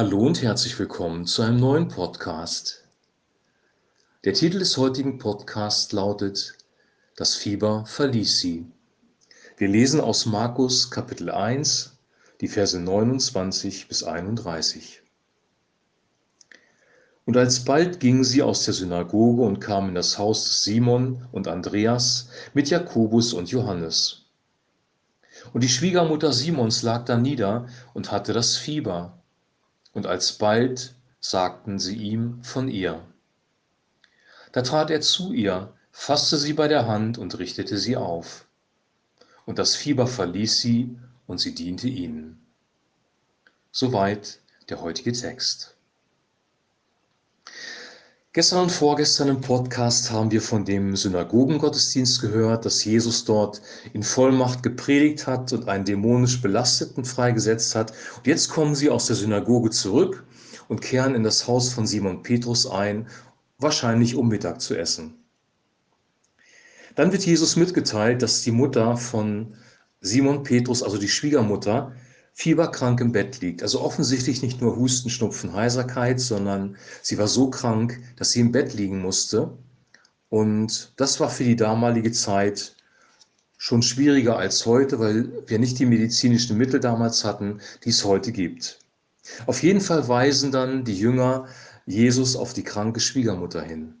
Hallo und herzlich willkommen zu einem neuen Podcast. Der Titel des heutigen Podcasts lautet Das Fieber verließ sie. Wir lesen aus Markus Kapitel 1, die Verse 29 bis 31. Und alsbald gingen sie aus der Synagoge und kamen in das Haus des Simon und Andreas mit Jakobus und Johannes. Und die Schwiegermutter Simons lag da nieder und hatte das Fieber. Und alsbald sagten sie ihm von ihr. Da trat er zu ihr, fasste sie bei der Hand und richtete sie auf. Und das Fieber verließ sie und sie diente ihnen. Soweit der heutige Text. Gestern und vorgestern im Podcast haben wir von dem Synagogengottesdienst gehört, dass Jesus dort in Vollmacht gepredigt hat und einen dämonisch Belasteten freigesetzt hat. Und jetzt kommen sie aus der Synagoge zurück und kehren in das Haus von Simon Petrus ein, wahrscheinlich um Mittag zu essen. Dann wird Jesus mitgeteilt, dass die Mutter von Simon Petrus, also die Schwiegermutter, fieberkrank im Bett liegt. Also offensichtlich nicht nur Husten, Schnupfen, Heiserkeit, sondern sie war so krank, dass sie im Bett liegen musste. Und das war für die damalige Zeit schon schwieriger als heute, weil wir nicht die medizinischen Mittel damals hatten, die es heute gibt. Auf jeden Fall weisen dann die Jünger Jesus auf die kranke Schwiegermutter hin.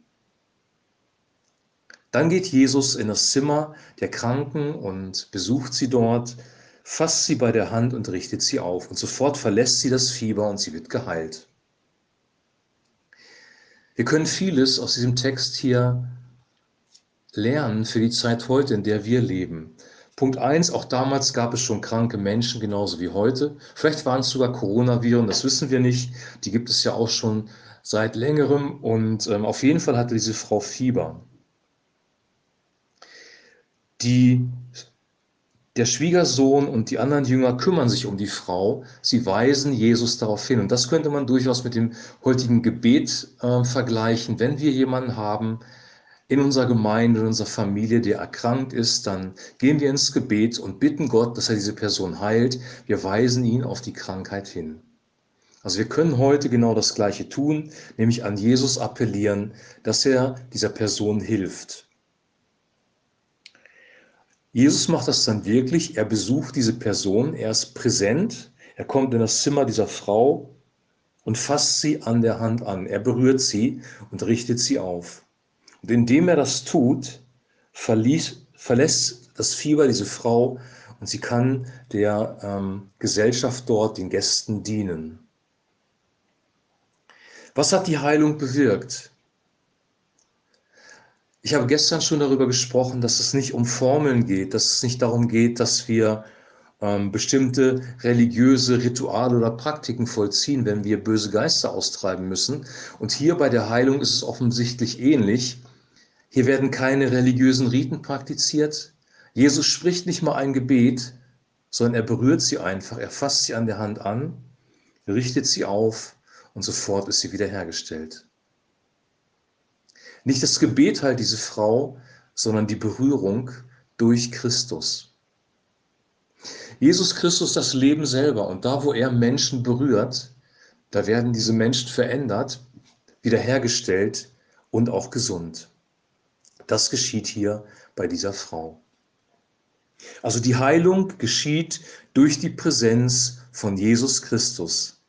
Dann geht Jesus in das Zimmer der Kranken und besucht sie dort fasst sie bei der Hand und richtet sie auf. Und sofort verlässt sie das Fieber und sie wird geheilt. Wir können vieles aus diesem Text hier lernen für die Zeit heute, in der wir leben. Punkt 1, auch damals gab es schon kranke Menschen, genauso wie heute. Vielleicht waren es sogar Coronaviren, das wissen wir nicht. Die gibt es ja auch schon seit längerem. Und ähm, auf jeden Fall hatte diese Frau Fieber. Die der Schwiegersohn und die anderen Jünger kümmern sich um die Frau. Sie weisen Jesus darauf hin. Und das könnte man durchaus mit dem heutigen Gebet äh, vergleichen. Wenn wir jemanden haben in unserer Gemeinde, in unserer Familie, der erkrankt ist, dann gehen wir ins Gebet und bitten Gott, dass er diese Person heilt. Wir weisen ihn auf die Krankheit hin. Also wir können heute genau das Gleiche tun, nämlich an Jesus appellieren, dass er dieser Person hilft. Jesus macht das dann wirklich. Er besucht diese Person, er ist präsent, er kommt in das Zimmer dieser Frau und fasst sie an der Hand an. Er berührt sie und richtet sie auf. Und indem er das tut, verließ, verlässt das Fieber diese Frau und sie kann der ähm, Gesellschaft dort, den Gästen dienen. Was hat die Heilung bewirkt? Ich habe gestern schon darüber gesprochen, dass es nicht um Formeln geht, dass es nicht darum geht, dass wir ähm, bestimmte religiöse Rituale oder Praktiken vollziehen, wenn wir böse Geister austreiben müssen. Und hier bei der Heilung ist es offensichtlich ähnlich. Hier werden keine religiösen Riten praktiziert. Jesus spricht nicht mal ein Gebet, sondern er berührt sie einfach, er fasst sie an der Hand an, richtet sie auf und sofort ist sie wiederhergestellt. Nicht das Gebet halt diese Frau, sondern die Berührung durch Christus. Jesus Christus das Leben selber und da, wo er Menschen berührt, da werden diese Menschen verändert, wiederhergestellt und auch gesund. Das geschieht hier bei dieser Frau. Also die Heilung geschieht durch die Präsenz von Jesus Christus.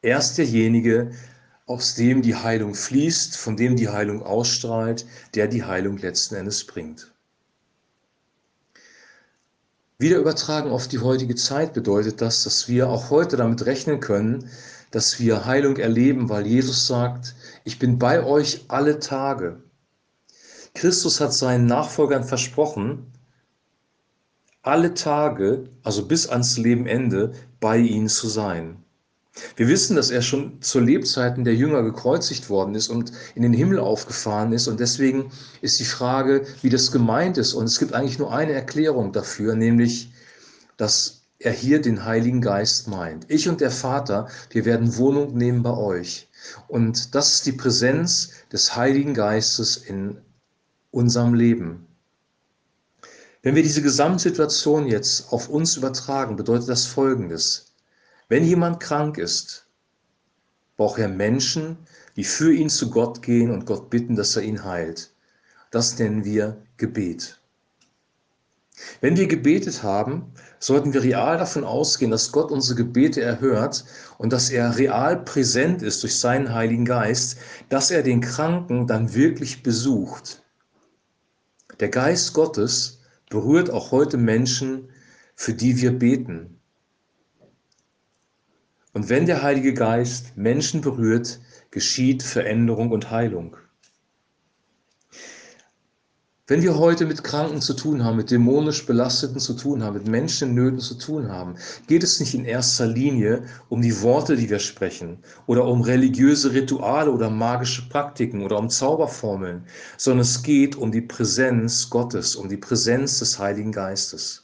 Er ist derjenige, aus dem die Heilung fließt, von dem die Heilung ausstrahlt, der die Heilung letzten Endes bringt. Wieder übertragen auf die heutige Zeit bedeutet das, dass wir auch heute damit rechnen können, dass wir Heilung erleben, weil Jesus sagt, ich bin bei euch alle Tage. Christus hat seinen Nachfolgern versprochen, alle Tage, also bis ans Lebenende, bei ihnen zu sein. Wir wissen, dass er schon zu Lebzeiten der Jünger gekreuzigt worden ist und in den Himmel aufgefahren ist. Und deswegen ist die Frage, wie das gemeint ist. Und es gibt eigentlich nur eine Erklärung dafür, nämlich, dass er hier den Heiligen Geist meint. Ich und der Vater, wir werden Wohnung nehmen bei euch. Und das ist die Präsenz des Heiligen Geistes in unserem Leben. Wenn wir diese Gesamtsituation jetzt auf uns übertragen, bedeutet das Folgendes. Wenn jemand krank ist, braucht er Menschen, die für ihn zu Gott gehen und Gott bitten, dass er ihn heilt. Das nennen wir Gebet. Wenn wir gebetet haben, sollten wir real davon ausgehen, dass Gott unsere Gebete erhört und dass er real präsent ist durch seinen Heiligen Geist, dass er den Kranken dann wirklich besucht. Der Geist Gottes berührt auch heute Menschen, für die wir beten. Und wenn der Heilige Geist Menschen berührt, geschieht Veränderung und Heilung. Wenn wir heute mit Kranken zu tun haben, mit dämonisch Belasteten zu tun haben, mit Menschen in Nöten zu tun haben, geht es nicht in erster Linie um die Worte, die wir sprechen oder um religiöse Rituale oder magische Praktiken oder um Zauberformeln, sondern es geht um die Präsenz Gottes, um die Präsenz des Heiligen Geistes.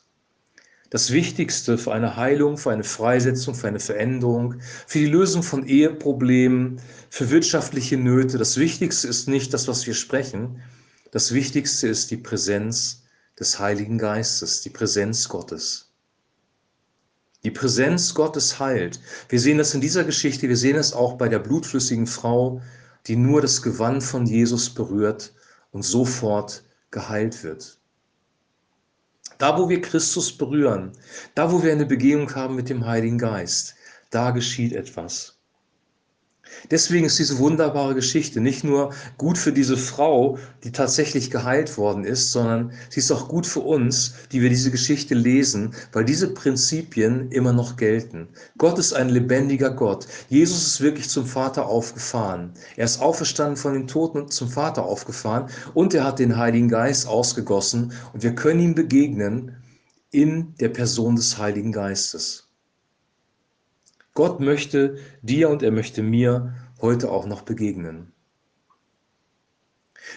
Das Wichtigste für eine Heilung, für eine Freisetzung, für eine Veränderung, für die Lösung von Eheproblemen, für wirtschaftliche Nöte, das Wichtigste ist nicht das, was wir sprechen, das Wichtigste ist die Präsenz des Heiligen Geistes, die Präsenz Gottes. Die Präsenz Gottes heilt. Wir sehen das in dieser Geschichte, wir sehen es auch bei der blutflüssigen Frau, die nur das Gewand von Jesus berührt und sofort geheilt wird. Da, wo wir Christus berühren, da, wo wir eine Begegnung haben mit dem Heiligen Geist, da geschieht etwas. Deswegen ist diese wunderbare Geschichte nicht nur gut für diese Frau, die tatsächlich geheilt worden ist, sondern sie ist auch gut für uns, die wir diese Geschichte lesen, weil diese Prinzipien immer noch gelten. Gott ist ein lebendiger Gott. Jesus ist wirklich zum Vater aufgefahren. Er ist auferstanden von den Toten und zum Vater aufgefahren und er hat den Heiligen Geist ausgegossen und wir können ihm begegnen in der Person des Heiligen Geistes. Gott möchte dir und er möchte mir heute auch noch begegnen.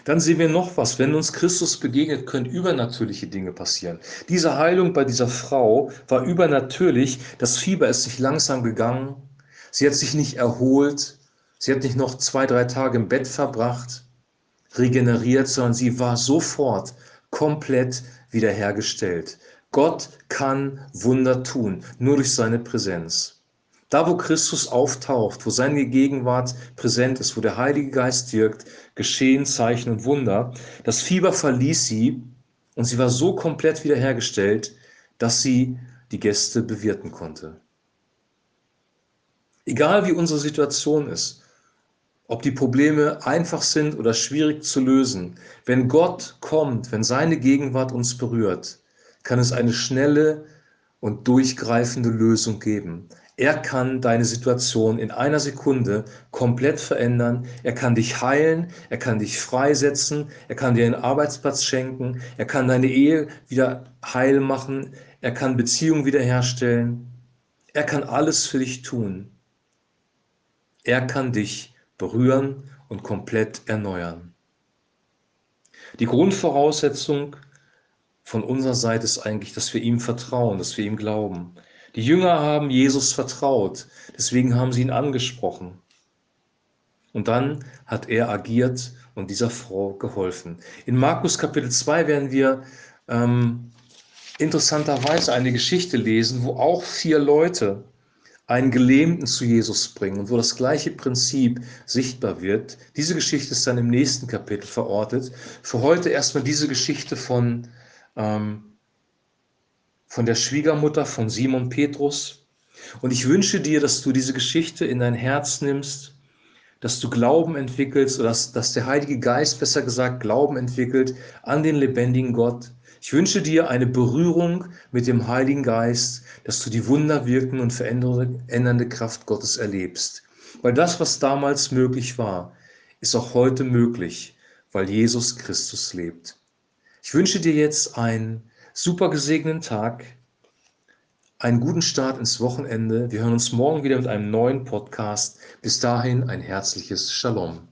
Dann sehen wir noch was. Wenn uns Christus begegnet, können übernatürliche Dinge passieren. Diese Heilung bei dieser Frau war übernatürlich. Das Fieber ist nicht langsam gegangen. Sie hat sich nicht erholt. Sie hat nicht noch zwei, drei Tage im Bett verbracht, regeneriert, sondern sie war sofort komplett wiederhergestellt. Gott kann Wunder tun, nur durch seine Präsenz. Da, wo Christus auftaucht, wo seine Gegenwart präsent ist, wo der Heilige Geist wirkt, geschehen Zeichen und Wunder. Das Fieber verließ sie und sie war so komplett wiederhergestellt, dass sie die Gäste bewirten konnte. Egal wie unsere Situation ist, ob die Probleme einfach sind oder schwierig zu lösen, wenn Gott kommt, wenn seine Gegenwart uns berührt, kann es eine schnelle und durchgreifende Lösung geben. Er kann deine Situation in einer Sekunde komplett verändern. Er kann dich heilen, er kann dich freisetzen, er kann dir einen Arbeitsplatz schenken, er kann deine Ehe wieder heil machen, er kann Beziehungen wiederherstellen. Er kann alles für dich tun. Er kann dich berühren und komplett erneuern. Die Grundvoraussetzung von unserer Seite ist eigentlich, dass wir ihm vertrauen, dass wir ihm glauben. Die Jünger haben Jesus vertraut, deswegen haben sie ihn angesprochen. Und dann hat er agiert und dieser Frau geholfen. In Markus Kapitel 2 werden wir ähm, interessanterweise eine Geschichte lesen, wo auch vier Leute einen Gelähmten zu Jesus bringen und wo das gleiche Prinzip sichtbar wird. Diese Geschichte ist dann im nächsten Kapitel verortet. Für heute erstmal diese Geschichte von ähm, von der Schwiegermutter von Simon Petrus. Und ich wünsche dir, dass du diese Geschichte in dein Herz nimmst, dass du Glauben entwickelst oder dass, dass der Heilige Geist, besser gesagt, Glauben entwickelt an den lebendigen Gott. Ich wünsche dir eine Berührung mit dem Heiligen Geist, dass du die wunderwirkende und verändernde Kraft Gottes erlebst. Weil das, was damals möglich war, ist auch heute möglich, weil Jesus Christus lebt. Ich wünsche dir jetzt ein super gesegneten Tag, einen guten Start ins Wochenende. Wir hören uns morgen wieder mit einem neuen Podcast. Bis dahin ein herzliches Shalom.